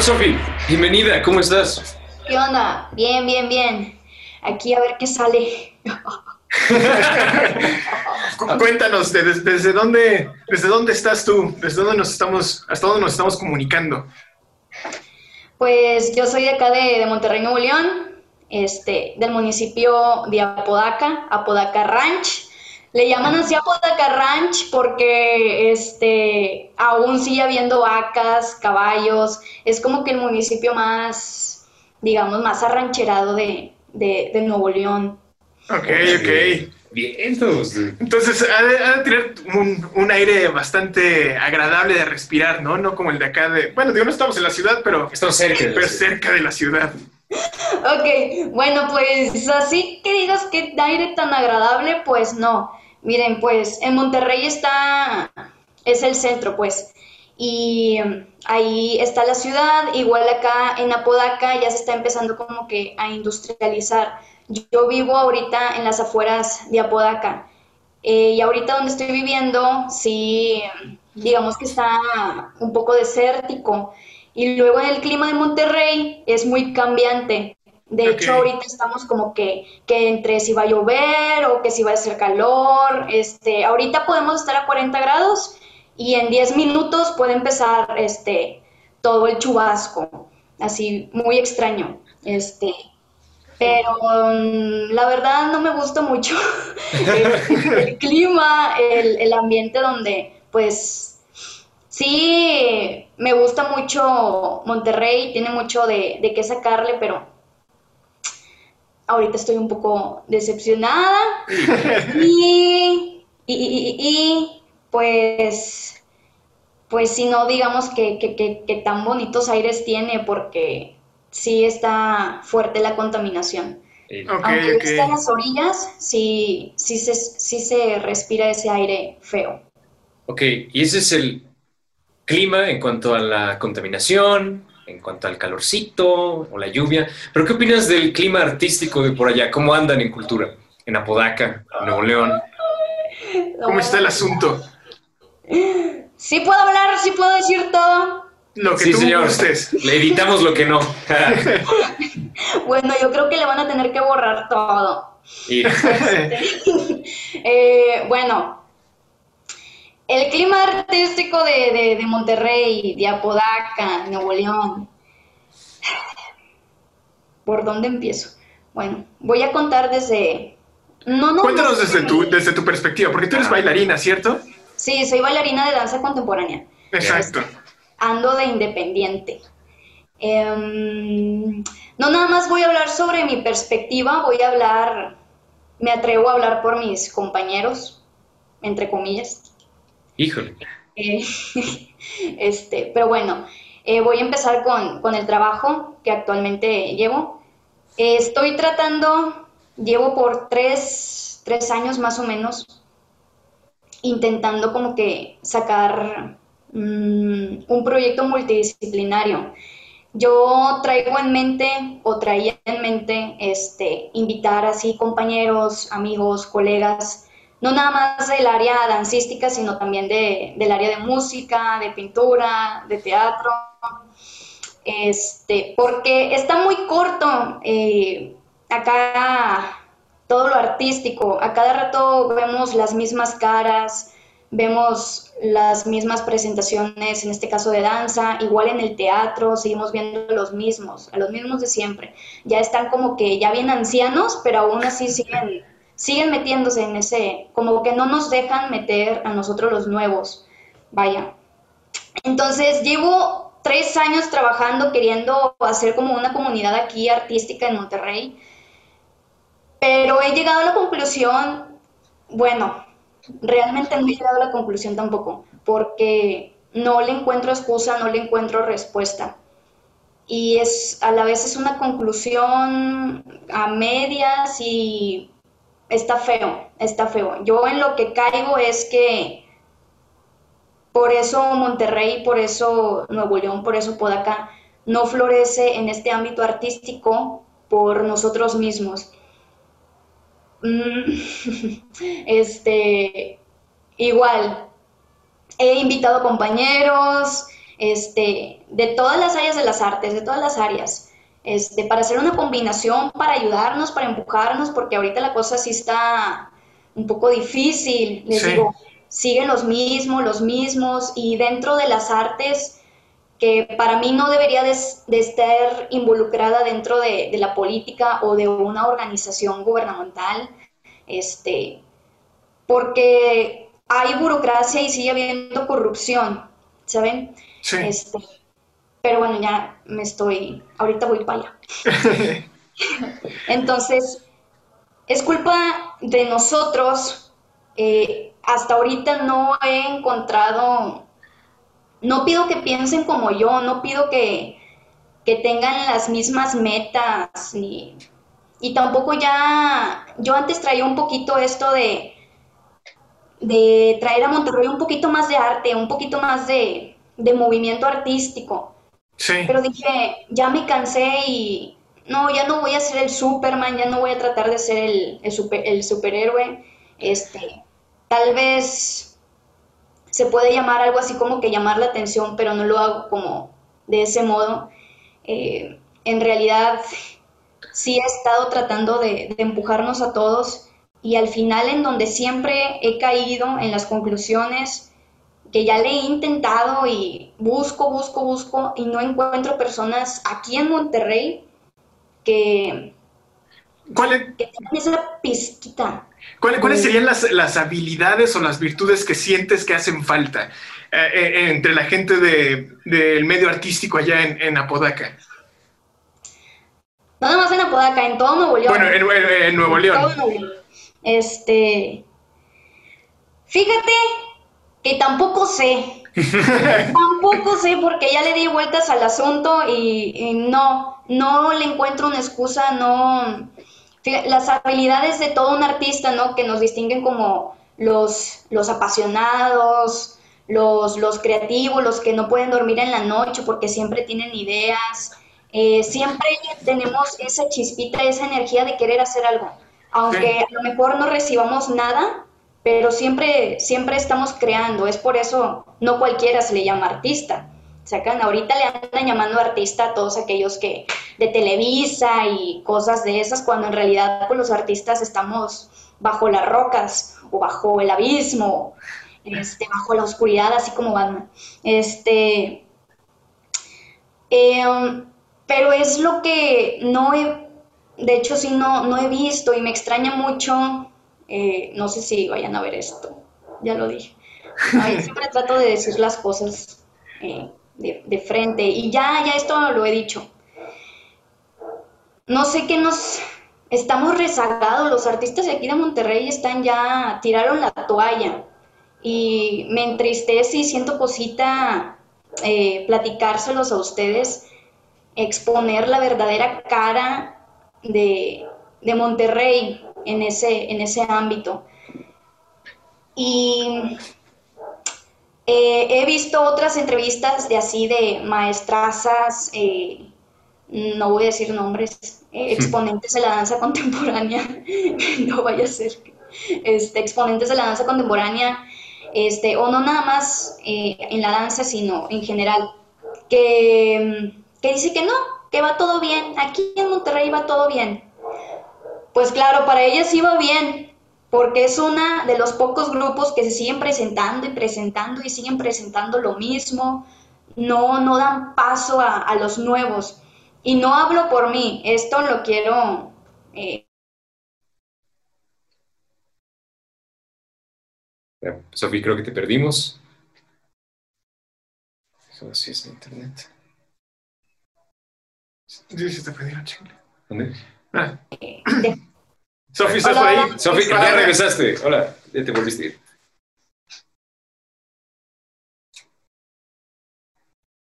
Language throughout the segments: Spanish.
onda, Sofi? Bienvenida, ¿cómo estás? ¿Qué onda? Bien, bien, bien. Aquí a ver qué sale. Cuéntanos, de- de- desde, dónde, ¿desde dónde estás tú? ¿Desde dónde nos estamos, hasta dónde nos estamos comunicando? Pues yo soy de acá de, de Monterrey, Nuevo León, este, del municipio de Apodaca, Apodaca Ranch. Le llaman así Apodaca Ranch porque este, aún sigue habiendo vacas, caballos. Es como que el municipio más, digamos, más arrancherado de, de, de Nuevo León. Ok, ok. Bien, entonces. Entonces, ha de, ha de tener un, un aire bastante agradable de respirar, ¿no? No como el de acá de... Bueno, digo, no estamos en la ciudad, pero, Estamos cerca. de pero la ciudad. cerca de la ciudad. Ok, bueno, pues así que digas que aire tan agradable, pues no. Miren, pues en Monterrey está, es el centro, pues, y ahí está la ciudad, igual acá en Apodaca ya se está empezando como que a industrializar. Yo vivo ahorita en las afueras de Apodaca, eh, y ahorita donde estoy viviendo, sí, digamos que está un poco desértico. Y luego en el clima de Monterrey es muy cambiante. De hecho, ahorita estamos como que, que entre si va a llover o que si va a hacer calor. Este, ahorita podemos estar a 40 grados y en 10 minutos puede empezar este, todo el chubasco. Así, muy extraño. Este, pero mm, la verdad no me gusta mucho el, el clima, el, el ambiente donde pues sí me gusta mucho Monterrey, tiene mucho de, de qué sacarle, pero ahorita estoy un poco decepcionada y, y, y- y- y, pues pues si no digamos que, que, que- que tan bonitos aires tiene porque sí está fuerte la contaminación. Aunque ok. está en las orillas, sí, sí, se, sí se respira ese aire feo. Ok, y ese es el clima en cuanto a la contaminación, en cuanto al calorcito o la lluvia. Pero ¿qué opinas del clima artístico de por allá? ¿Cómo andan en cultura? En Apodaca, en Nuevo León. ¿Cómo está el asunto? Sí puedo hablar, sí puedo decir todo. Lo que Sí, tú señor. gustes. Le editamos lo que no. Bueno, yo creo que le van a tener que borrar todo. Y- Eh, bueno, el clima artístico de, de- de Monterrey, de Apodaca, Nuevo León. ¿Por dónde empiezo? Bueno, voy a contar desde... No, no, Cuéntanos no, desde tu, desde tu perspectiva, porque tú eres bailarina, ¿cierto? Sí, soy bailarina de danza contemporánea. Exacto. ando de independiente. Em, no nada más voy a hablar sobre mi perspectiva, voy a hablar, me atrevo a hablar por mis compañeros, entre comillas. Híjole. Eh, este, pero bueno, eh, voy a empezar con, con el trabajo que actualmente llevo. Eh, estoy tratando, llevo por tres, tres años más o menos, intentando como que sacar mm, un proyecto multidisciplinario. Yo traigo en mente o traía en mente este, invitar así compañeros, amigos, colegas, no nada más del área dancística, sino también de, del área de música, de pintura, de teatro, este, porque está muy corto eh, acá todo lo artístico, a cada rato vemos las mismas caras, vemos las mismas presentaciones, en este caso de danza, igual en el teatro, seguimos viendo los mismos, a los mismos de siempre. Ya están como que ya bien ancianos, pero aún así siguen, siguen metiéndose en ese, como que no nos dejan meter a nosotros los nuevos. Vaya. Entonces llevo tres años trabajando, queriendo hacer como una comunidad aquí artística en Monterrey, pero he llegado a la conclusión, bueno, realmente no he llegado a la conclusión tampoco, porque no le encuentro excusa, no le encuentro respuesta. Y es a la vez es una conclusión a medias y está feo, está feo. Yo en lo que caigo es que por eso Monterrey, por eso Nuevo León, por eso Podaca no florece en este ámbito artístico por nosotros mismos. Mm, Este, igual, he invitado compañeros, este, de todas las áreas de las artes, de todas las áreas, este, para hacer una combinación, para ayudarnos, para empujarnos, porque ahorita la cosa sí está un poco difícil, les digo, siguen los mismos, los mismos, y dentro de las artes, que para mí no debería de, estar involucrada dentro de, la política o de una organización gubernamental, este, porque hay burocracia y sigue habiendo corrupción, ¿saben? Sí. Este, pero bueno, ya me estoy, ahorita voy para allá. Entonces, es culpa de nosotros. Eh, hasta ahorita no he encontrado no pido que piensen como yo, no pido que, tengan las mismas metas, ni, y tampoco ya, yo antes traía un poquito esto de, de traer a Monterrey un poquito más de arte, un poquito más de, movimiento artístico. Sí. Pero dije, ya me cansé y no, ya no voy a ser el Superman, ya no voy a tratar de ser el, el, super, el superhéroe. Este, tal vez se puede llamar algo así como que llamar la atención, pero no lo hago como de ese modo. Eh, en realidad sí he estado tratando de, empujarnos a todos y al final en donde siempre he caído en las conclusiones que ya le he intentado y busco, busco, busco y no encuentro personas aquí en Monterrey que, ¿Cuál que tengan esa pizquita ¿Cuáles serían las, habilidades o las virtudes que sientes que hacen falta eh, eh, entre la gente del medio artístico allá en, Apodaca? No nada más en Apodaca, en todo Nuevo León. Bueno, en, Nuevo León. Este. Fíjate que tampoco sé. tampoco sé porque ya le di vueltas al asunto y no, no le encuentro una excusa, no las habilidades de todo un artista, ¿no? Que nos distinguen como los, los apasionados, los, los creativos, los que no pueden dormir en la noche porque siempre tienen ideas. Eh, siempre tenemos esa chispita, esa energía de querer hacer algo. Aunque a lo mejor no recibamos nada, pero siempre, siempre estamos creando. Es por eso no cualquiera se le llama artista. Sacan, ahorita le andan llamando artista a todos aquellos que de Televisa y cosas de esas, cuando en realidad pues, los artistas estamos bajo las rocas o bajo el abismo, este, bajo la oscuridad, así como van. Este, em, pero es lo que no he, de hecho sí no, no he visto y me extraña mucho, eh, no sé si vayan a ver esto, ya lo dije. siempre trato de decir las cosas eh, de, frente. Y ya, ya esto lo he dicho. No sé qué nos... Estamos rezagados, los artistas de aquí de Monterrey están ya, tiraron la toalla y me entristece y siento cosita eh, platicárselos a ustedes, exponer la verdadera cara de, de Monterrey en ese, en ese ámbito. Y eh, he visto otras entrevistas de así de maestrazas, eh, no voy a decir nombres, eh, exponentes de la danza contemporánea, no vaya a ser, este, exponentes de la danza contemporánea, este, o no nada más en la danza, sino en general, que, que dice que no, que va todo bien, aquí en Monterrey va todo bien. Pues claro, para ellas iba bien, porque es uno de los pocos grupos que se siguen presentando y presentando y siguen presentando lo mismo, no, no dan paso a, los nuevos. Y no hablo por mí, esto lo quiero... Eh... Sofía, creo que te perdimos. Eso sí es internet. Sí, se te perdieron, chingle. ¿Dónde? Ah. Eh, Sofi, ¿estás por ahí? Sofi, ya regresaste. Hola, ya te volviste a ir.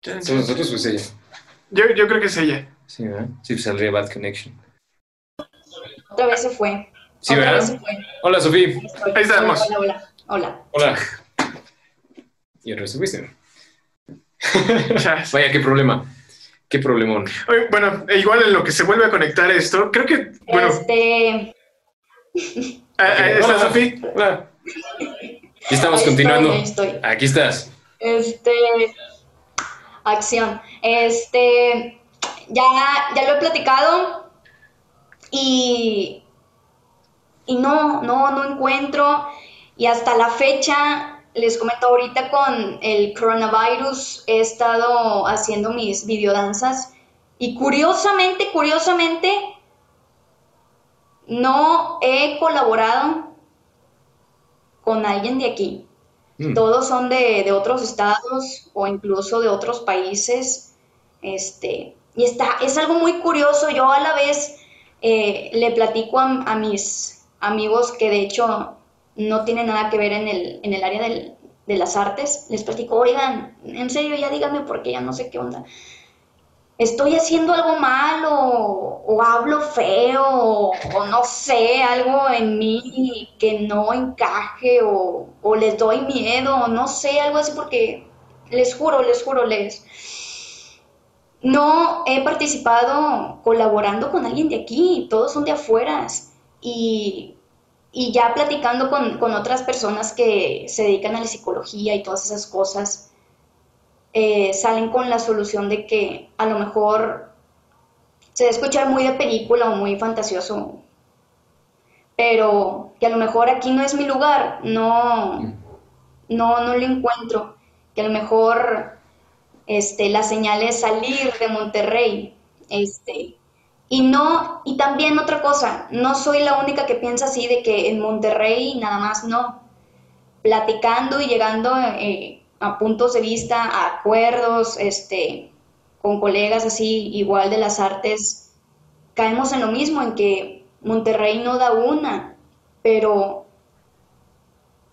¿Somos nosotros o es ella? Yo, yo creo que es ella. Sí, ¿verdad? Sí, saldría Bad Connection. Otra vez se fue. Sí, ¿verdad? Hola, Sofía. Ahí estamos. Hola, hola. Hola. Hola. Y ahora estuviste. Vaya, qué problema. Qué problemón. bueno, e igual en lo que se vuelve a conectar esto, creo que, bueno... Este... ¿Está Sofía? Y estamos continuando. Aquí estás. Este. acción. Este, ya, ya lo he platicado y, y no, no, no encuentro. Y hasta la fecha, les comento ahorita con el coronavirus, he estado haciendo mis videodanzas y curiosamente, curiosamente, no he colaborado con alguien de aquí. Mm. Todos son de, otros estados o incluso de otros países. Este, y está, es algo muy curioso. Yo a la vez eh, le platico a, mis amigos que de hecho no tienen nada que ver en el, en el área de las artes. Les platico, oigan, en serio, ya díganme porque ya no sé qué onda estoy haciendo algo malo o, hablo feo o, no sé, algo en mí que no encaje o, o, les doy miedo o no sé, algo así porque les juro, les juro, les... No he participado colaborando con alguien de aquí, todos son de afuera y, y ya platicando con, con otras personas que se dedican a la psicología y todas esas cosas eh, salen con la solución de que a lo mejor se debe escuchar muy de película o muy fantasioso, pero que a lo mejor aquí no es mi lugar, no, no, no lo encuentro, que a lo mejor este, la señal es salir de Monterrey, este, y no, y también otra cosa, no soy la única que piensa así de que en Monterrey nada más no. Platicando y llegando eh, a puntos de vista, a acuerdos, este, con colegas así, igual de las artes, caemos en lo mismo, en que Monterrey no da una, pero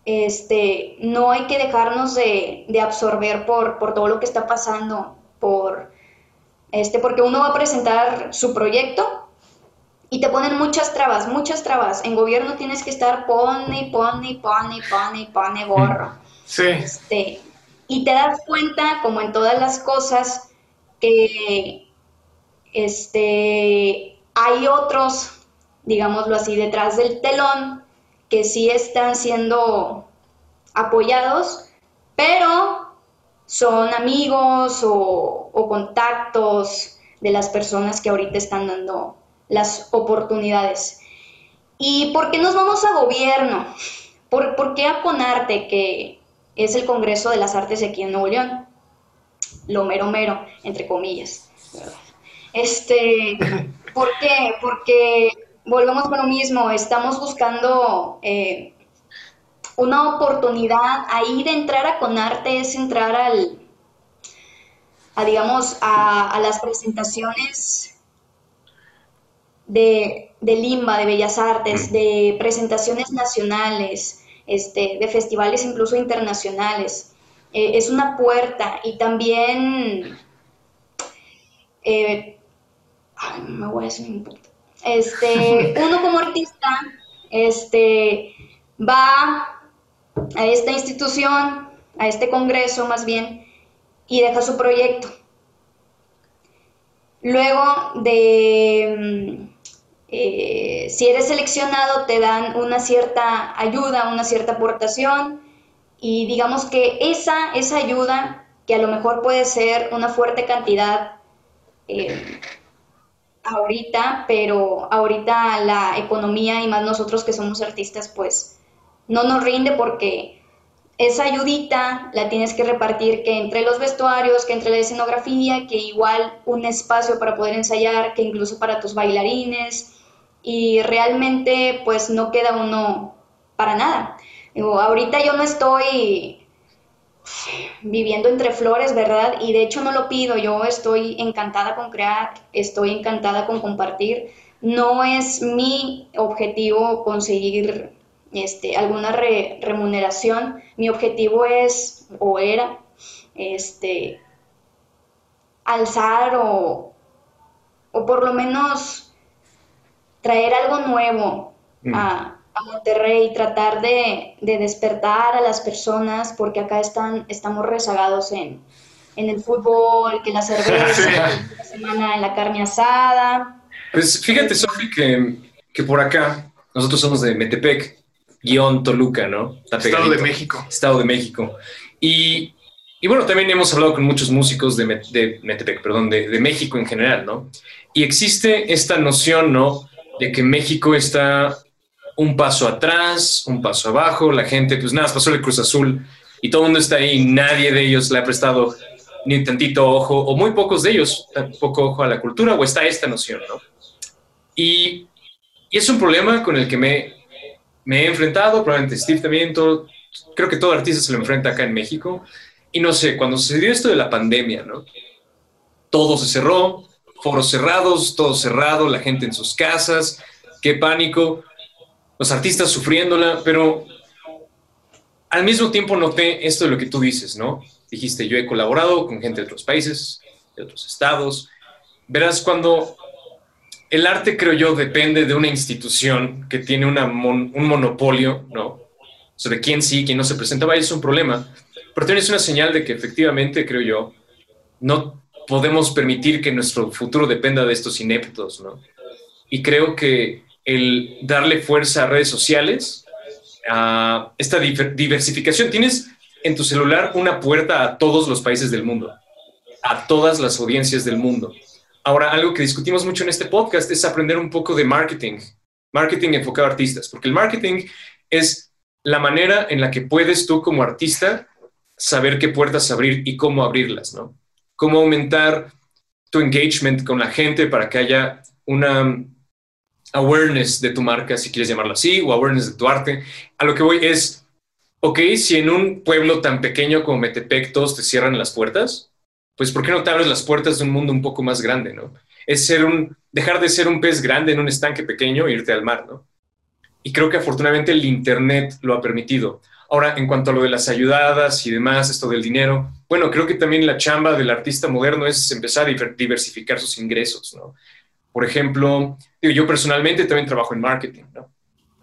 este, no hay que dejarnos de, absorber por, por, todo lo que está pasando, por, este, porque uno va a presentar su proyecto y te ponen muchas trabas, muchas trabas. En gobierno tienes que estar pone, pone, pone, pone, pone gorro. Sí. Este, y te das cuenta, como en todas las cosas, que este, hay otros, digámoslo así, detrás del telón que sí están siendo apoyados, pero son amigos o, contactos de las personas que ahorita están dando las oportunidades. ¿Y por qué nos vamos a gobierno? ¿Por, por qué a Conarte, que es el Congreso de las Artes aquí en Nuevo León. Lo mero mero, entre comillas. Este, ¿Por qué? Porque volvemos con lo mismo, estamos buscando eh, una oportunidad ahí de entrar a Conarte, es entrar al, a digamos, a, las presentaciones de, de Limba, de Bellas Artes, de presentaciones nacionales, este, de festivales incluso internacionales. Eh, es una puerta y también, eh, me voy a decir este, uno como artista este, va a esta institución, a este congreso más bien, y deja su proyecto. Luego de eh, si eres seleccionado te dan una cierta ayuda, una cierta aportación y digamos que esa, esa ayuda, que a lo mejor puede ser una fuerte cantidad eh, ahorita, pero ahorita la economía y más nosotros que somos artistas, pues no nos rinde porque esa ayudita la tienes que repartir que entre los vestuarios, que entre la escenografía, que igual un espacio para poder ensayar, que incluso para tus bailarines, y realmente pues no queda uno para nada. Digo, ahorita yo no estoy viviendo entre flores, ¿verdad? Y de hecho no lo pido, yo estoy encantada con crear, estoy encantada con compartir. No es mi objetivo conseguir este, alguna remuneración, mi objetivo es o era este, alzar o, o por lo menos traer algo nuevo mm. a, Monterrey, tratar de, despertar a las personas, porque acá están, estamos rezagados en, el fútbol, que la cerveza, la semana en la carne asada. Pues fíjate, Sofi, que, que por acá, nosotros somos de Metepec, guion Toluca, ¿no? Estado de México. Estado de México. Y, y bueno, también hemos hablado con muchos músicos de, de Metepec, perdón, de, de, México en general, ¿no? Y existe esta noción, ¿no? De que México está un paso atrás, un paso abajo, la gente, pues nada, pasó el Cruz Azul y todo el mundo está ahí, nadie de ellos le ha prestado ni tantito ojo, o muy pocos de ellos, poco ojo a la cultura, o está esta noción, ¿no? Y, y es un problema con el que me, me he enfrentado, probablemente Steve también, todo, creo que todo artista se lo enfrenta acá en México, y no sé, cuando sucedió esto de la pandemia, ¿no? Todo se cerró, foros cerrados, todo cerrado, la gente en sus casas, qué pánico, los artistas sufriéndola, pero al mismo tiempo noté esto de lo que tú dices, ¿no? Dijiste, yo he colaborado con gente de otros países, de otros estados. Verás, cuando el arte, creo yo, depende de una institución que tiene un monopolio, ¿no? Sobre quién sí, quién no se presenta, vaya, es un problema pero tienes una señal de que efectivamente, creo yo, no podemos permitir que nuestro futuro dependa de estos ineptos, ¿no? Y creo que el darle fuerza a redes sociales, a esta diversificación, tienes en tu celular una puerta a todos los países del mundo, a todas las audiencias del mundo. Ahora, algo que discutimos mucho en este podcast es aprender un poco de marketing, marketing enfocado a artistas, porque el marketing es la manera en la que puedes tú como artista saber qué puertas abrir y cómo abrirlas, ¿no? Cómo aumentar tu engagement con la gente para que haya una awareness de tu marca, si quieres llamarlo así, o awareness de tu arte. A lo que voy es, ok, si en un pueblo tan pequeño como Metepec todos te cierran las puertas, pues ¿por qué no te abres las puertas de un mundo un poco más grande, ¿no? Es ser un, dejar de ser un pez grande en un estanque pequeño e irte al mar, ¿no? Y creo que afortunadamente el Internet lo ha permitido. Ahora, en cuanto a lo de las ayudadas y demás, esto del dinero, bueno, creo que también la chamba del artista moderno es empezar a diversificar sus ingresos, ¿no? Por ejemplo, yo personalmente también trabajo en marketing.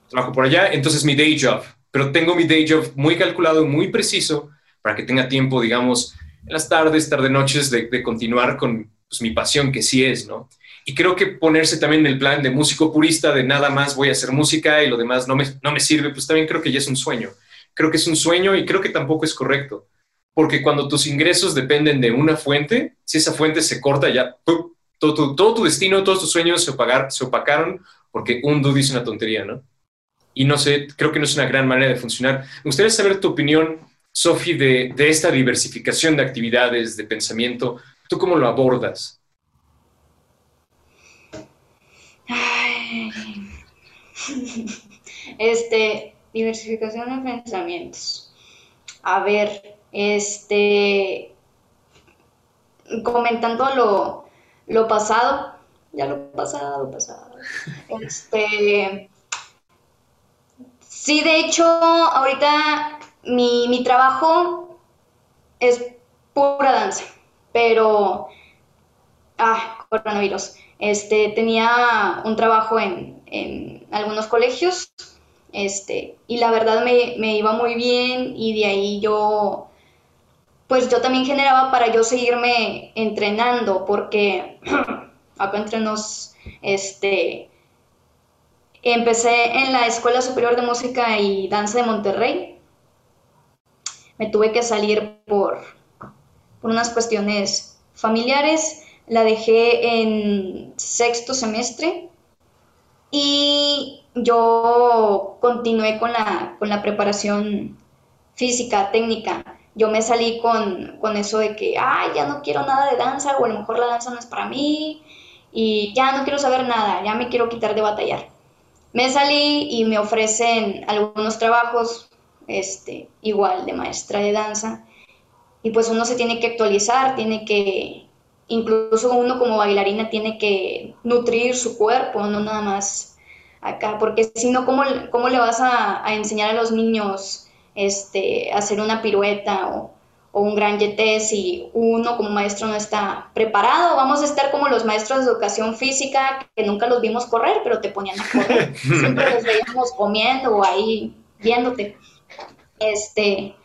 Trabajo por allá, entonces mi day job, pero tengo mi day job muy calculado, muy preciso, para que tenga tiempo, digamos, las tardes, tarde noches, de, continuar con pues, mi pasión, que sí es, ¿no? Y creo que ponerse también en el plan de músico purista, de nada más voy a hacer música y lo demás no me, no me sirve, pues también creo que ya es un sueño creo que es un sueño y creo que tampoco es correcto. Porque cuando tus ingresos dependen de una fuente, si esa fuente se corta, ya Todo, tu, destino, todos tus sueños se, opagar, se opacaron porque un dude dice una tontería, ¿no? Y no sé, creo que no es una gran manera de funcionar. Me gustaría saber tu opinión, Sofi, de, de esta diversificación de actividades, de pensamiento. ¿Tú cómo lo abordas? Este, Diversificación de pensamientos. A ver, este, comentando lo, lo pasado, ya lo pasado, pasado. Este, sí, de hecho, ahorita mi, mi trabajo es pura danza, pero, ah, coronavirus. Este, tenía un trabajo en, en algunos colegios este, y la verdad me, me, iba muy bien y de ahí yo, pues yo también generaba para yo seguirme entrenando, porque acá entre nos, este, empecé en la Escuela Superior de Música y Danza de Monterrey. Me tuve que salir por, por unas cuestiones familiares. La dejé en sexto semestre y yo continué con la, con la preparación física, técnica. Yo me salí con, con eso de que, ay, ya no quiero nada de danza, o a lo mejor la danza no es para mí, y ya no quiero saber nada, ya me quiero quitar de batallar. Me salí y me ofrecen algunos trabajos, este, igual de maestra de danza, y pues uno se tiene que actualizar, tiene que, incluso uno como bailarina tiene que nutrir su cuerpo, no nada más acá, porque si no, ¿cómo, ¿cómo, le vas a, enseñar a los niños este, a hacer una pirueta o, un gran yeté si uno como maestro no está preparado? Vamos a estar como los maestros de educación física que nunca los vimos correr, pero te ponían a correr. Siempre los veíamos comiendo o ahí viéndote. Este,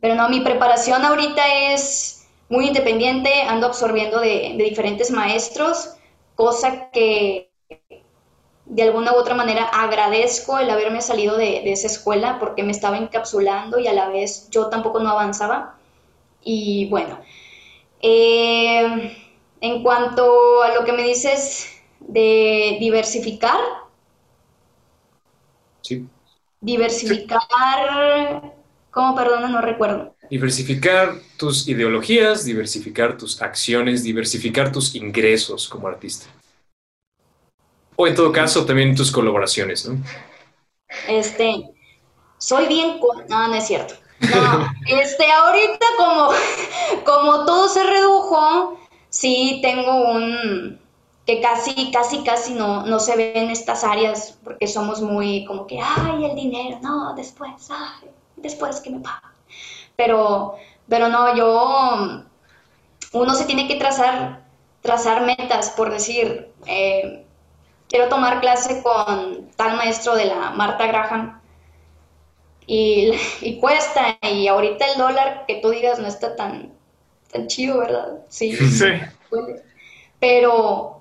pero no, mi preparación ahorita es muy independiente, ando absorbiendo de, de diferentes maestros, cosa que de alguna u otra manera agradezco el haberme salido de, esa escuela porque me estaba encapsulando y a la vez yo tampoco no avanzaba. Y bueno, eh, en cuanto a lo que me dices de diversificar. Diversificar, ¿cómo perdona? No recuerdo. Diversificar tus ideologías, diversificar tus acciones, diversificar tus ingresos como artista. O en todo caso, también tus colaboraciones, ¿no? Este, soy bien... No, no es cierto. No, este, ahorita como, como todo se redujo, sí tengo un... que casi, casi, casi no, no se ve en estas áreas porque somos muy como que, ay, el dinero, no, después, ay, después que me pagan. Pero, pero no, yo, uno se tiene que trazar, trazar metas, por decir, eh, quiero tomar clase con tal maestro de la Marta Graham y, y cuesta, y ahorita el dólar, que tú digas, no está tan, tan chido, ¿verdad? Sí, Sí. Pero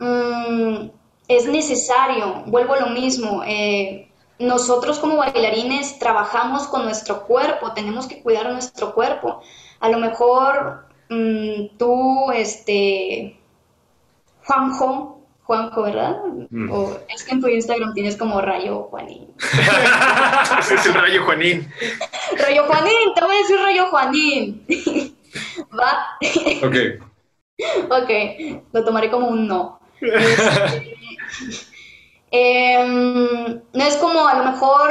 mm, es necesario, vuelvo a lo mismo, eh, nosotros como bailarines trabajamos con nuestro cuerpo, tenemos que cuidar nuestro cuerpo. A lo mejor mm, tú, este, Juanjo, Juanjo, ¿verdad? Mm. O es que en tu Instagram tienes como Rayo Juanín. Es el rayo Juanín. Rayo Juanín, te voy a decir Rayo Juanín. Va. Ok. Ok, lo tomaré como un no. Em, no es como a lo mejor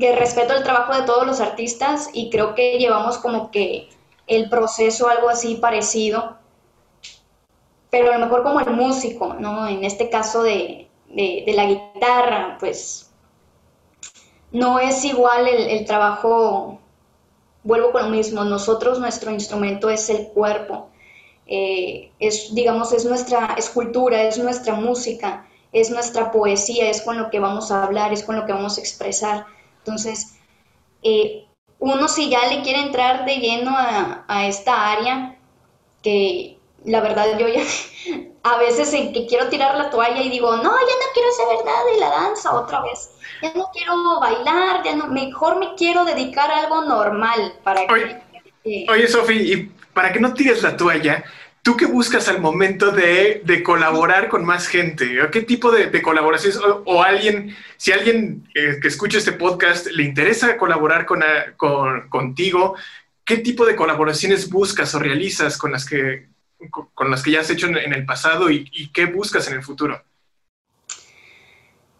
que respeto el trabajo de todos los artistas y creo que llevamos como que el proceso algo así parecido, pero a lo mejor como el músico, ¿no? En este caso de, de- de la guitarra, pues no es igual el, el trabajo, vuelvo con lo mismo, nosotros nuestro instrumento es el cuerpo eh, es, digamos, es nuestra escultura, es nuestra música, es nuestra poesía, es con lo que vamos a hablar, es con lo que vamos a expresar. Entonces, eh, uno si ya le quiere entrar de lleno a, a esta área, que la verdad yo ya a veces en que quiero tirar la toalla y digo, no, ya no quiero saber nada de la danza otra vez, ya no quiero bailar, ya no, mejor me quiero dedicar a algo normal para que... Oye, eh, Oye, Sofi, y para que no tires la toalla, ¿tú qué buscas al momento de, de colaborar con más gente? ¿O ¿Qué tipo de, colaboraciones? O, alguien, si alguien eh, que escucha este podcast le interesa colaborar con, a- con- contigo, ¿qué tipo de colaboraciones buscas o realizas con las que, con, las que ya has hecho en, en el pasado y, y qué buscas en el futuro?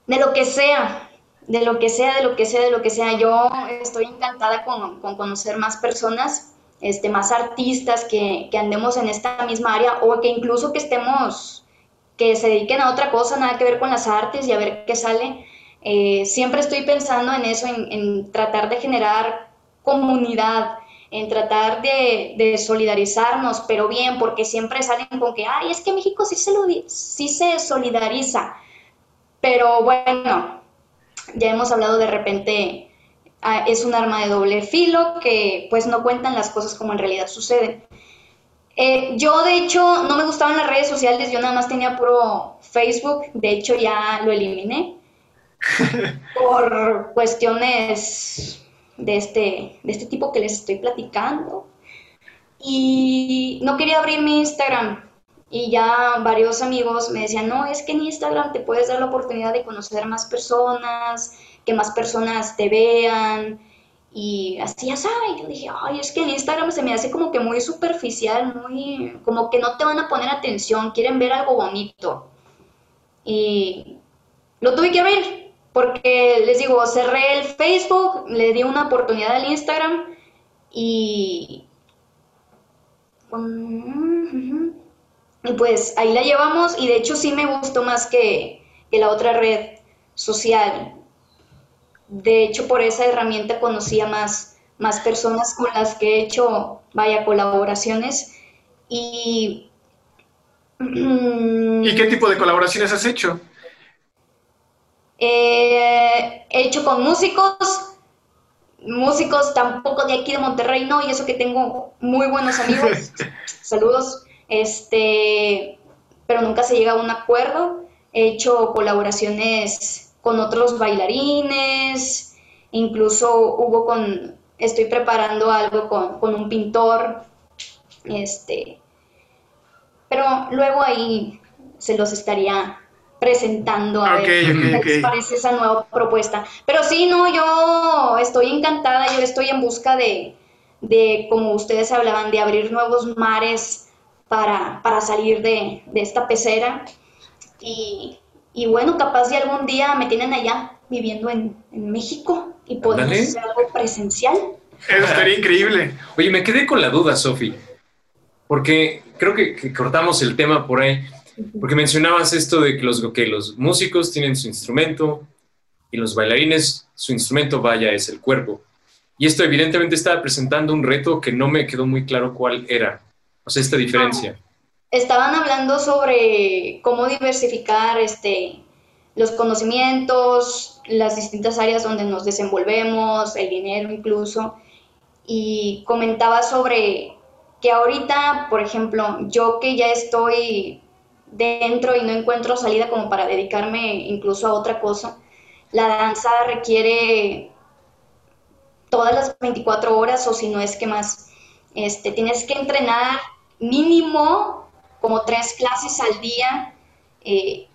De lo que sea, de lo que sea, de lo que sea, de lo que sea. Yo estoy encantada con, con conocer más personas, este, más artistas que, andemos en esta misma área o que incluso que estemos, que se dediquen a otra cosa, nada que ver con las artes y a ver qué sale. Eh, siempre estoy pensando en eso, en, tratar de generar comunidad, en tratar de, solidarizarnos, pero bien, porque siempre salen con que, ay, es que México sí se, sí se solidariza. Pero bueno, ya hemos hablado de repente, ah, es un arma de doble filo que pues no cuentan las cosas como en realidad suceden. Eh, yo de hecho no me gustaban las redes sociales, yo nada más tenía puro Facebook, de hecho ya lo eliminé por cuestiones de este, de este tipo que les estoy platicando. Y no quería abrir mi Instagram. Y ya varios amigos me decían, no, es que en Instagram te puedes dar la oportunidad de conocer más personas, que más personas te vean. Y así, así, y yo dije, ay, es que en Instagram se me hace como que muy superficial, muy, como que no te van a poner atención, quieren ver algo bonito. Y lo tuve que abrir, porque les digo, cerré el Facebook, le di una oportunidad al Instagram y... Y pues ahí la llevamos y de hecho sí me gustó más que, que la otra red social. De hecho, por esa herramienta conocí a más, más personas con las que he hecho, vaya, colaboraciones. Y... ¿Y qué tipo de colaboraciones has hecho? Eh, he hecho con músicos, músicos tampoco de aquí de Monterrey, no, y eso que tengo muy buenos amigos. Saludos. Este, pero nunca se llega a un acuerdo. He hecho colaboraciones con otros bailarines, incluso hubo con estoy preparando algo con, un pintor, este, pero luego ahí se los estaría presentando a ver qué les parece esa nueva propuesta. Pero sí, no, yo estoy encantada, yo estoy en busca de, de como ustedes hablaban, de abrir nuevos mares para, para salir de, de, esta pecera. Y, y, bueno, capaz de algún día me tienen allá viviendo en, en México y podemos hacer algo presencial. Eso estaría increíble. Oye, me quedé con la duda, Sofi, porque creo que, que cortamos el tema por ahí. Porque mencionabas esto de que los, que los músicos tienen su instrumento y los bailarines, su instrumento, vaya, es el cuerpo. Y esto evidentemente estaba presentando un reto que no me quedó muy claro cuál era. O sea, esta diferencia. Estaban hablando sobre cómo diversificar este, los conocimientos, las distintas áreas donde nos desenvolvemos, el dinero incluso. Y comentaba sobre que ahorita, por ejemplo, yo que ya estoy dentro y no encuentro salida como para dedicarme incluso a otra cosa, la danza requiere todas las 24 horas o si no es que más, este, tienes que entrenar mínimo como tres clases al día eh,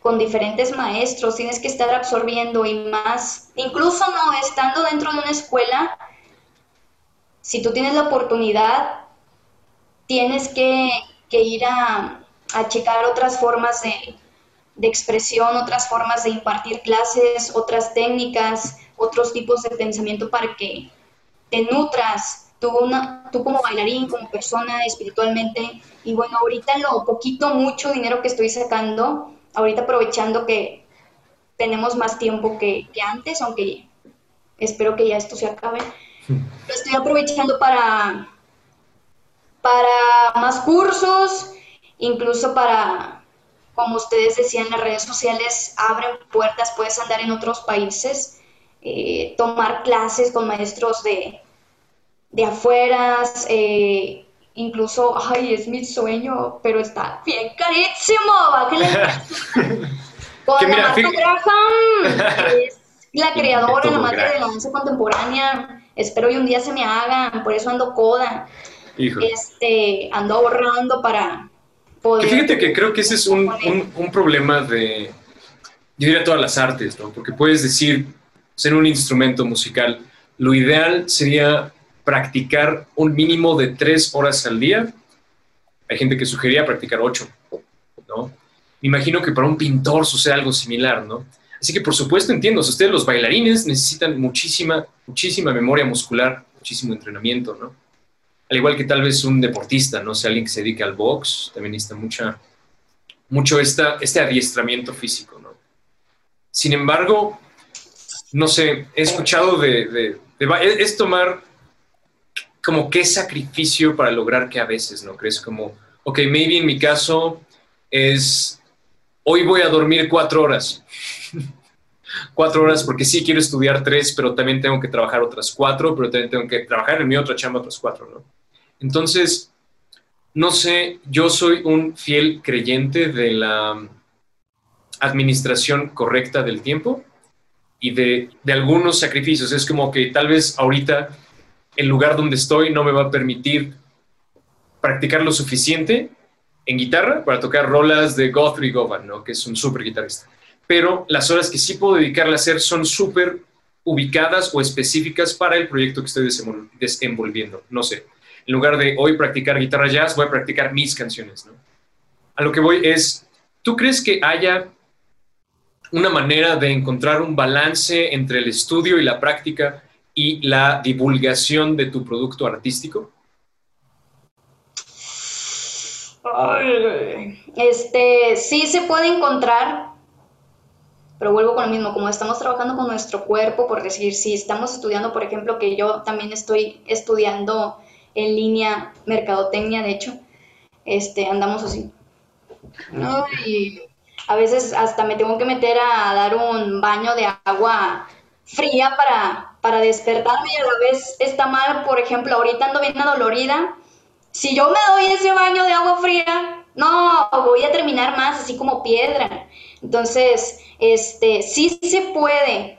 con diferentes maestros, tienes que estar absorbiendo y más, incluso no estando dentro de una escuela, si tú tienes la oportunidad, tienes que ir a, a checar otras formas de, expresión, otras formas de impartir clases, otras técnicas, otros tipos de pensamiento para que te nutras tú, una, tú como bailarín, como persona, espiritualmente. Y bueno, ahorita lo poquito, mucho dinero que estoy sacando, ahorita aprovechando que tenemos más tiempo que, que antes, aunque espero que ya esto se acabe, lo estoy aprovechando para, para más cursos, incluso para, como ustedes decían, las redes sociales abren puertas, puedes andar en otros países, eh, tomar clases con maestros de, de afueras, eh, incluso, ay, es mi sueño, pero está bien carísimo, ¿va? con la Marta Graham, es la creadora, la madre de la danza contemporánea, espero y un día se me haga, por eso ando coda, este, ando ahorrando para fíjate que creo que ese es un, problema de, yo diría todas las artes, ¿no? Porque puedes decir, ser un instrumento musical, lo ideal sería practicar un mínimo de tres horas al día. Hay gente que sugería practicar ocho, ¿no? Me imagino que para un pintor sucede algo similar, ¿no? Así que por supuesto entiendo, ustedes los bailarines necesitan muchísima, muchísima memoria muscular, muchísimo entrenamiento, ¿no? al igual que tal vez un deportista, no sé, alguien que se dedique al box, también necesita mucha, mucho esta, este adiestramiento físico, ¿no? Sin embargo, no sé, he escuchado de, es tomar como qué sacrificio para lograr que a veces, ¿no? Crees como, ok, maybe en mi caso es, hoy voy a dormir cuatro horas. cuatro horas porque sí quiero estudiar tres, pero también tengo que trabajar otras cuatro, pero también tengo que trabajar en mi otra chamba otras cuatro, ¿no? Entonces, no sé, yo soy un fiel creyente de la administración correcta del tiempo y de, algunos sacrificios. Es como que tal vez ahorita el lugar donde estoy no me va a permitir practicar lo suficiente en guitarra para tocar rolas de Guthrie Govan, ¿no? que es un súper guitarrista. Pero las horas que sí puedo dedicarle a hacer son súper ubicadas o específicas para el proyecto que estoy desenvolviendo. No sé, en lugar de hoy practicar guitarra jazz, voy a practicar mis canciones, ¿no? A lo que voy es, ¿tú crees que haya una manera de encontrar un balance entre el estudio y la práctica y la divulgación de tu producto artístico? Este, sí se puede encontrar, pero vuelvo con lo mismo, como estamos trabajando con nuestro cuerpo, por decir, si estamos estudiando, por ejemplo, que yo también estoy estudiando en línea mercadotecnia, de hecho, este, andamos así. Y a veces hasta me tengo que meter a dar un baño de agua fría para, para despertarme y a la vez está mal, por ejemplo, ahorita ando bien adolorida. Si yo me doy ese baño de agua fría, no, voy a terminar más así como piedra. Entonces, este, sí se puede,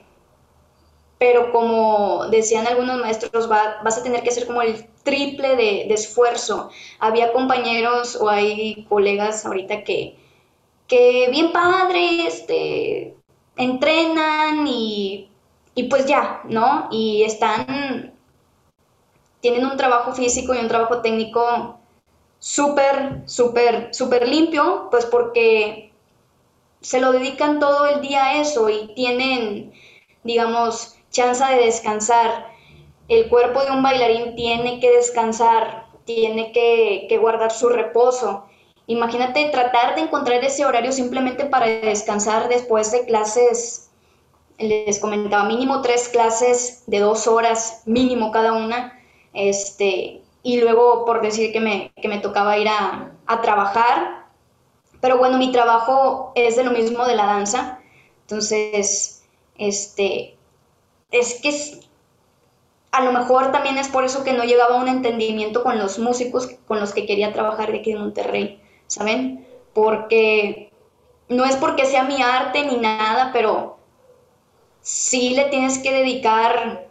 pero como decían algunos maestros, vas a tener que hacer como el triple de, esfuerzo. Había compañeros o hay colegas ahorita que, que bien padre, este, entrenan y, y pues ya, ¿no? Y están, tienen un trabajo físico y un trabajo técnico súper, súper, súper limpio, pues porque se lo dedican todo el día a eso y tienen, digamos, chance de descansar. El cuerpo de un bailarín tiene que descansar, tiene que, guardar su reposo. Imagínate tratar de encontrar ese horario simplemente para descansar después de clases, les comentaba, mínimo tres clases de dos horas, mínimo cada una, este, y luego por decir que me, me tocaba ir a, a, trabajar, pero bueno, mi trabajo es de lo mismo de la danza, entonces, este, es que a lo mejor también es por eso que no llegaba a un entendimiento con los músicos con los que quería trabajar de aquí en Monterrey, ¿saben? Porque no es porque sea mi arte ni nada, pero sí le tienes que dedicar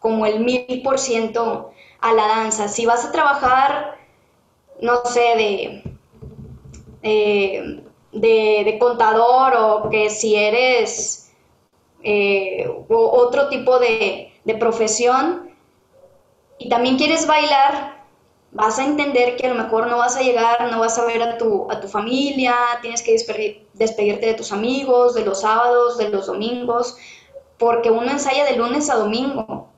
como el mil por ciento a la danza. Si vas a trabajar, no sé, de, de, de contador o que si eres eh, otro tipo de, profesión y también quieres bailar, vas a entender que a lo mejor no vas a llegar, no vas a ver a tu, a tu familia, tienes que despedirte de tus amigos, de los sábados, de los domingos, porque uno ensaya de lunes a domingo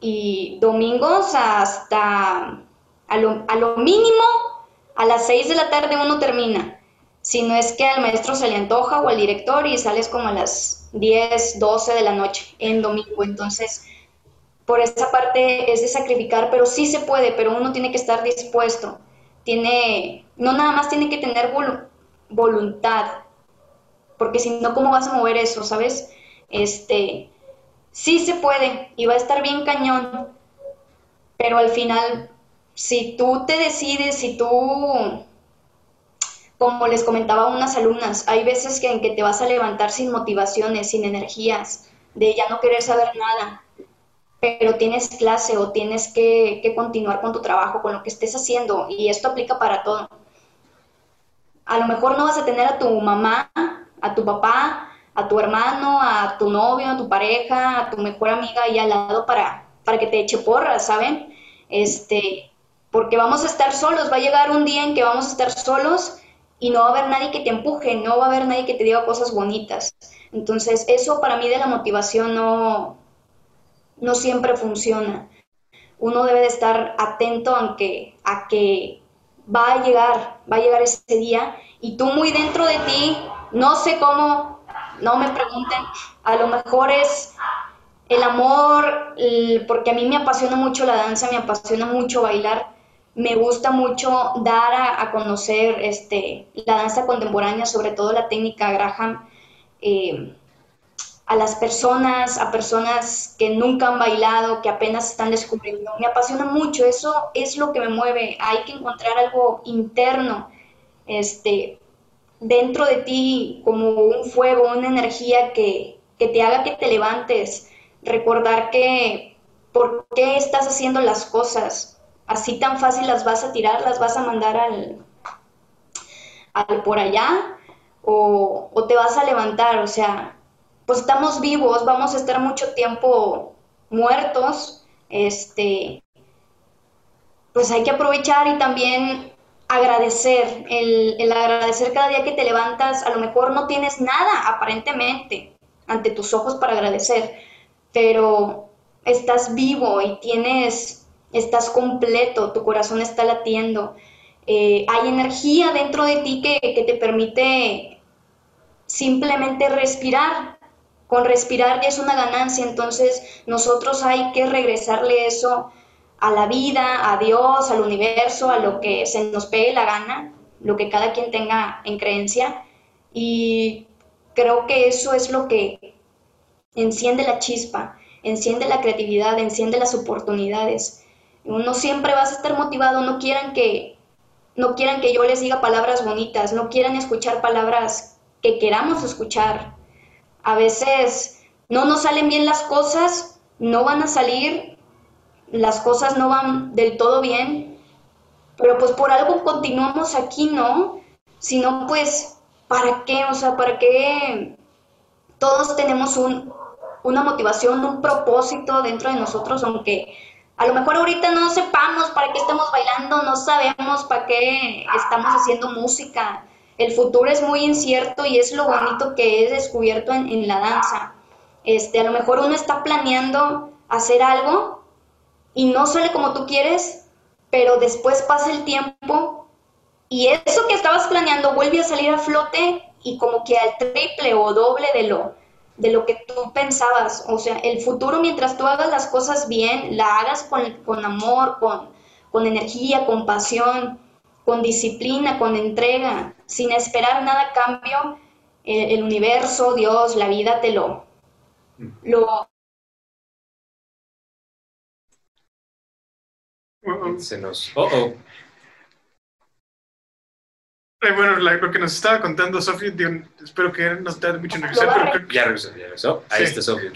y domingos hasta a lo, a lo mínimo a las 6 de la tarde uno termina. Si no es que al maestro se le antoja o al director y sales como a las 10, 12 de la noche en domingo. Entonces, por esa parte es de sacrificar, pero sí se puede, pero uno tiene que estar dispuesto. Tiene, no nada más tiene que tener voluntad, porque si no, ¿cómo vas a mover eso, sabes? Este, sí se puede y va a estar bien cañón, pero al final, si tú te decides, si tú como les comentaba a unas alumnas, hay veces que en que te vas a levantar sin motivaciones, sin energías, de ya no querer saber nada, pero tienes clase o tienes que, continuar con tu trabajo, con lo que estés haciendo, y esto aplica para todo. A lo mejor no vas a tener a tu mamá, a tu papá, a tu hermano, a tu novio, a tu pareja, a tu mejor amiga ahí al lado para, para que te eche porras, ¿saben? Este, porque vamos a estar solos, va a llegar un día en que vamos a estar solos y no va a haber nadie que te empuje, no va a haber nadie que te diga cosas bonitas. Entonces, eso para mí de la motivación no, no siempre funciona. Uno debe de estar atento a que, a que va a llegar, va a llegar ese día y tú muy dentro de ti, no sé cómo, no me pregunten, a lo mejor es el amor, porque a mí me apasiona mucho la danza, me apasiona mucho bailar, me gusta mucho dar a, conocer este, la danza contemporánea, sobre todo la técnica Graham, eh, a las personas, a personas que nunca han bailado, que apenas están descubriendo. Me apasiona mucho, eso es lo que me mueve. Hay que encontrar algo interno, este, dentro de ti, como un fuego, una energía que, que te haga que te levantes, recordar que por qué estás haciendo las cosas, así tan fácil las vas a tirar, las vas a mandar al, al por allá o, te vas a levantar, o sea, pues estamos vivos, vamos a estar mucho tiempo muertos, este, pues hay que aprovechar y también agradecer, el, agradecer cada día que te levantas, a lo mejor no tienes nada aparentemente ante tus ojos para agradecer, pero estás vivo y tienes estás completo, tu corazón está latiendo, eh, hay energía dentro de ti que te permite simplemente respirar. Con respirar ya es una ganancia, entonces nosotros hay que regresarle eso a la vida, a Dios, al universo, a lo que se nos pegue la gana, lo que cada quien tenga en creencia. Y creo que eso es lo que enciende la chispa, enciende la creatividad, enciende las oportunidades. No siempre vas a estar motivado, no quieran que, no quieran que yo les diga palabras bonitas, no quieran escuchar palabras que queramos escuchar. A veces no nos salen bien las cosas, no van a salir, las cosas no van del todo bien, pero pues por algo continuamos aquí, ¿no? Si no, pues, ¿para qué? O sea, ¿para qué todos tenemos un, una motivación, un propósito dentro de nosotros, aunque a lo mejor ahorita no sepamos para qué estamos bailando, no sabemos para qué estamos haciendo música. El futuro es muy incierto y es lo bonito que he descubierto en, en la danza. Este, a lo mejor uno está planeando hacer algo y no sale como tú quieres, pero después pasa el tiempo y eso que estabas planeando vuelve a salir a flote y como que al triple o doble de lo, de lo que tú pensabas. O sea, el futuro mientras tú hagas las cosas bien, la hagas con, amor, con, con energía, con pasión, con disciplina, con entrega, sin esperar nada a cambio, el, universo, Dios, la vida te lo, lo... Se nos... Oh, oh. Eh, bueno, lo que nos estaba contando Sofía, espero que nos tarde mucho en regresar. Pero Ya regresó, ya regresó. Ahí está Sofía.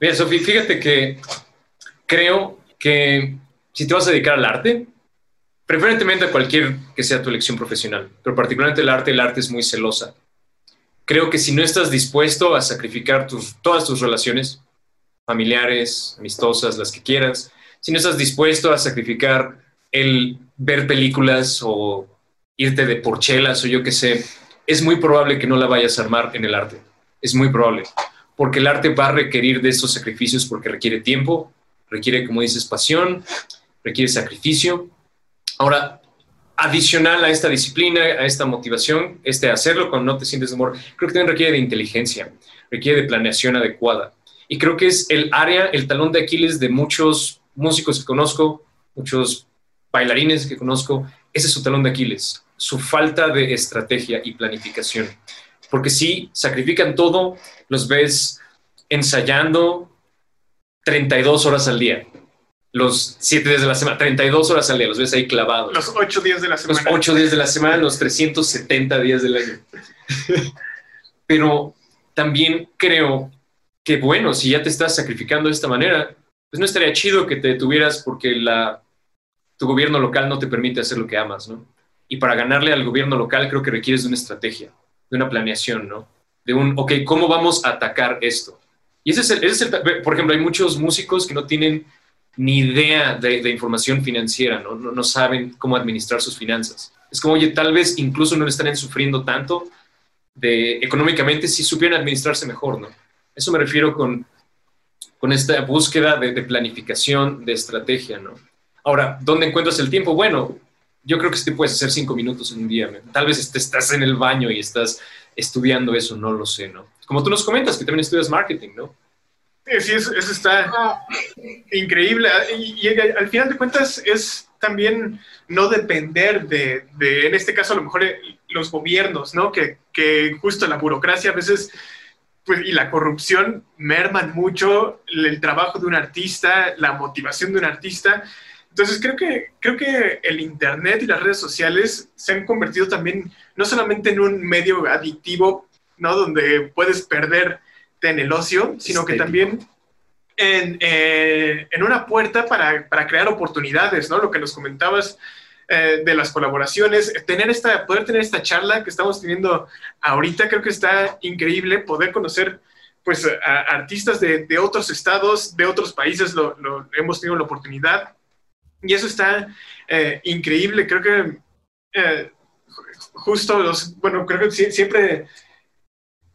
Mira, Sofía, fíjate que creo que si te vas a dedicar al arte, preferentemente a cualquier que sea tu elección profesional, pero particularmente el arte, el arte es muy celosa. Creo que si no estás dispuesto a sacrificar tus, todas tus relaciones familiares, amistosas, las que quieras, si no estás dispuesto a sacrificar el ver películas o irte de porchelas o yo qué sé, es muy probable que no la vayas a armar en el arte. Es muy probable. Porque el arte va a requerir de esos sacrificios porque requiere tiempo, requiere, como dices, pasión, requiere sacrificio. Ahora, adicional a esta disciplina, a esta motivación, este hacerlo cuando no te sientes de amor, creo que también requiere de inteligencia, requiere de planeación adecuada. Y creo que es el área, el talón de Aquiles de muchos músicos que conozco, muchos bailarines que conozco, ese es su talón de Aquiles su falta de estrategia y planificación. Porque si sacrifican todo, los ves ensayando 32 horas al día. Los 7 días de la semana, 32 horas al día, los ves ahí clavados. Los 8 días de la semana. Los 8 días de la semana, los 370 días del año. Pero también creo que, bueno, si ya te estás sacrificando de esta manera, pues no estaría chido que te detuvieras porque la, tu gobierno local no te permite hacer lo que amas, ¿no? Y para ganarle al gobierno local creo que requieres de una estrategia, de una planeación, ¿no? De un, ok, ¿cómo vamos a atacar esto? Y ese es el, ese es el por ejemplo, hay muchos músicos que no tienen ni idea de, información financiera, ¿no? ¿no? ¿no? saben cómo administrar sus finanzas. Es como, oye, tal vez incluso no están sufriendo tanto de, económicamente si supieran administrarse mejor, ¿no? Eso me refiero con, con esta búsqueda de, planificación, de estrategia, ¿no? Ahora, ¿dónde encuentras el tiempo? Bueno, yo creo que sí puedes hacer cinco minutos en un día. Tal vez estás en el baño y estás estudiando eso, no lo sé, ¿no? Como tú nos comentas, que también estudias marketing, ¿no? Sí, eso, está increíble. Y, al final de cuentas es también no depender de, en este caso, a lo mejor eh, los gobiernos, ¿no? Que, justo la burocracia a veces pues, y la corrupción merman mucho el trabajo de un artista, la motivación de un artista. Entonces creo que, creo que el Internet y las redes sociales se han convertido también no solamente en un medio adictivo, ¿no? Donde puedes perderte en el ocio, sino que también en, eh, en una puerta para, para, crear oportunidades, ¿no? Lo que nos comentabas eh, de las colaboraciones, tener esta, poder tener esta charla que estamos teniendo ahorita, creo que está increíble poder conocer pues a artistas de, de, otros estados, de otros países, lo, lo, hemos tenido la oportunidad y eso está eh, increíble. Creo que eh, justo los, bueno, creo que siempre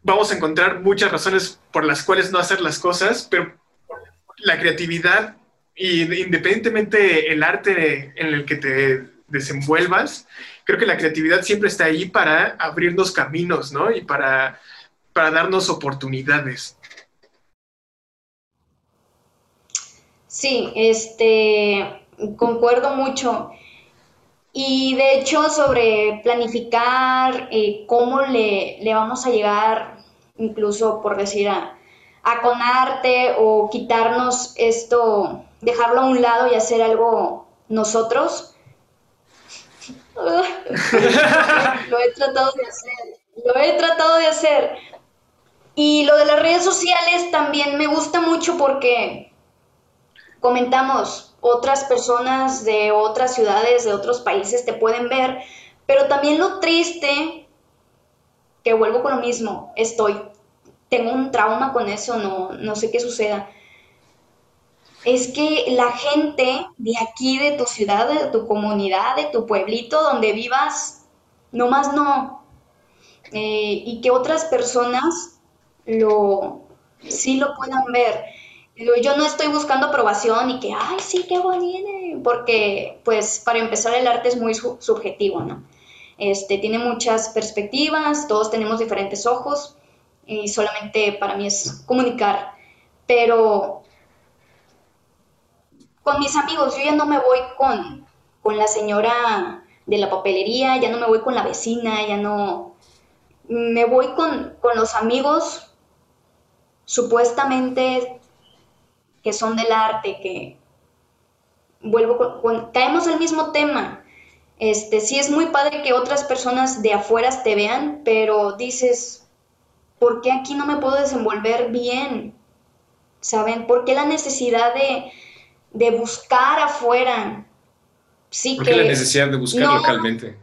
vamos a encontrar muchas razones por las cuales no hacer las cosas, pero la creatividad y independientemente el arte en el que te desenvuelvas, creo que la creatividad siempre está ahí para abrirnos caminos, ¿no? Y para, para darnos oportunidades. Sí, este, concuerdo mucho. Y de hecho sobre planificar eh, cómo le, vamos a llegar, incluso por decir a, conarte o quitarnos esto, dejarlo a un lado y hacer algo nosotros. lo he tratado de hacer, lo he tratado de hacer, Y lo de las redes sociales también me gusta mucho porque comentamos, otras personas de otras ciudades, de otros países te pueden ver, pero también lo triste, que vuelvo con lo mismo, estoy, tengo un trauma con eso, no, no sé qué suceda, es que la gente de aquí, de tu ciudad, de tu comunidad, de tu pueblito, donde vivas, nomás no. Eh, y que otras personas lo, sí lo puedan ver. Yo no estoy buscando aprobación y que, ay, sí, qué bonito, porque, pues, para empezar, el arte es muy subjetivo, ¿no? Este, tiene muchas perspectivas, todos tenemos diferentes ojos y solamente para mí es comunicar. Pero con mis amigos, yo ya no me voy con, con la señora de la papelería, ya no me voy con la vecina, ya no... Me voy con, con los amigos supuestamente que son del arte, que vuelvo con, caemos al mismo tema. Este, sí es muy padre que otras personas de afuera te vean, pero dices, ¿por qué aquí no me puedo desenvolver bien? ¿Saben? ¿Por qué la necesidad de, de buscar afuera? Sí ¿Por qué la necesidad de buscar localmente?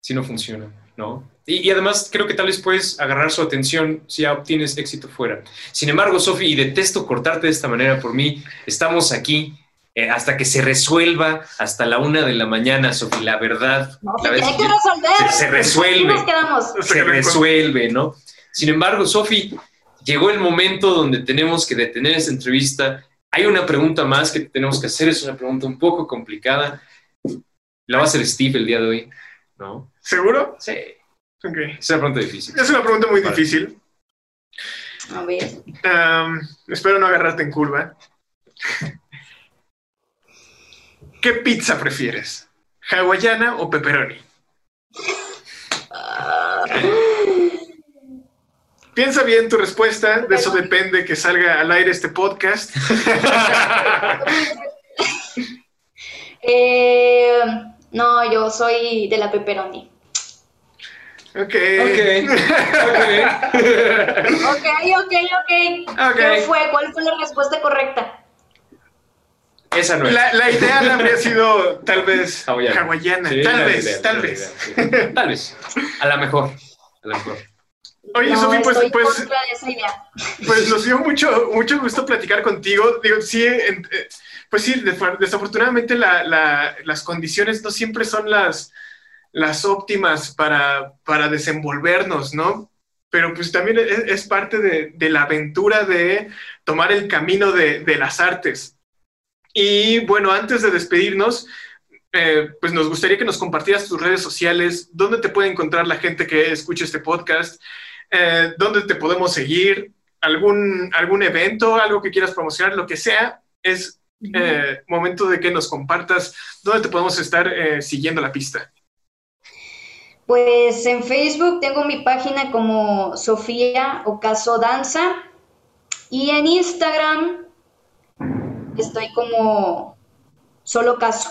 Si no funciona, ¿no? Y, además creo que tal vez puedes agarrar su atención si ya obtienes éxito fuera. Sin embargo, Sofi, y detesto cortarte de esta manera por mí, estamos aquí eh, hasta que se resuelva, hasta la una de la mañana, Sofi, la verdad. No, hay que resolver. Se, resuelve. Nos quedamos? Se resuelve, ¿no? Sin embargo, Sofi, llegó el momento donde tenemos que detener esta entrevista. Hay una pregunta más que tenemos que hacer, es una pregunta un poco complicada. La va a hacer Steve el día de hoy, ¿no? ¿Seguro? Sí. Es una pregunta difícil. Es una pregunta muy difícil. A ver. espero no agarrarte en curva. ¿Qué pizza prefieres? ¿Hawaiana o pepperoni? Piensa bien tu respuesta, de eso depende que salga al aire este podcast. Eh, no, yo soy de la pepperoni. Ok. Ok. ok, ok, ok. ¿Qué fue? ¿Cuál fue la respuesta correcta? Esa no es. La, la idea habría sido tal vez hawaiana. tal, vez, tal vez, tal vez. A la mejor. A la mejor. Oye, no, Sofi, pues, pues, pues nos dio mucho, mucho gusto platicar contigo. Digo, sí, eh, pues sí, desafortunadamente la, la, las condiciones no siempre son las, las óptimas para, para desenvolvernos, ¿no? Pero pues también es, parte de, la aventura de tomar el camino de, las artes. Y bueno, antes de despedirnos, eh, pues nos gustaría que nos compartieras tus redes sociales, dónde te puede encontrar la gente que escucha este podcast, eh, dónde te podemos seguir, algún, algún evento, algo que quieras promocionar, lo que sea, es eh, momento de que nos compartas dónde te podemos estar siguiendo la pista. Pues en Facebook tengo mi página como Sofía Ocaso Danza y en Instagram estoy como Solo Caso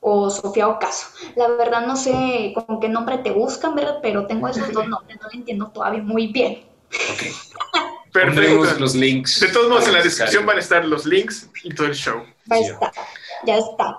o Sofía Ocaso. La verdad no sé con qué nombre te buscan, ¿verdad? Pero tengo esos dos nombres, no lo entiendo todavía muy bien. Ok. Perfecto. los links. De todos modos, en la descripción van a estar los links y todo el show. Ya está, ya está.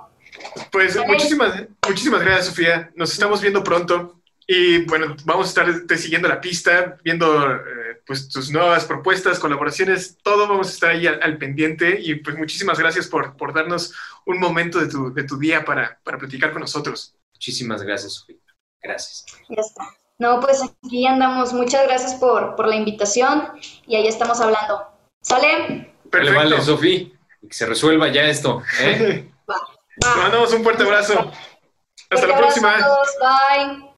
Pues muchísimas, muchísimas gracias, Sofía. Nos estamos viendo pronto. Y bueno, vamos a estar siguiendo la pista, viendo eh, pues tus nuevas propuestas, colaboraciones, todo vamos a estar ahí al, pendiente. Y pues muchísimas gracias por, por darnos un momento de tu, de tu día para, para platicar con nosotros. Muchísimas gracias, Sofía. Gracias. Ya está. No, pues aquí andamos. Muchas gracias por, por la invitación y ahí estamos hablando. ¿Sale? Perfecto. Vale, Sofía. Que se resuelva ya esto. ¿eh? mandamos un fuerte abrazo. Hasta la próxima. Bye.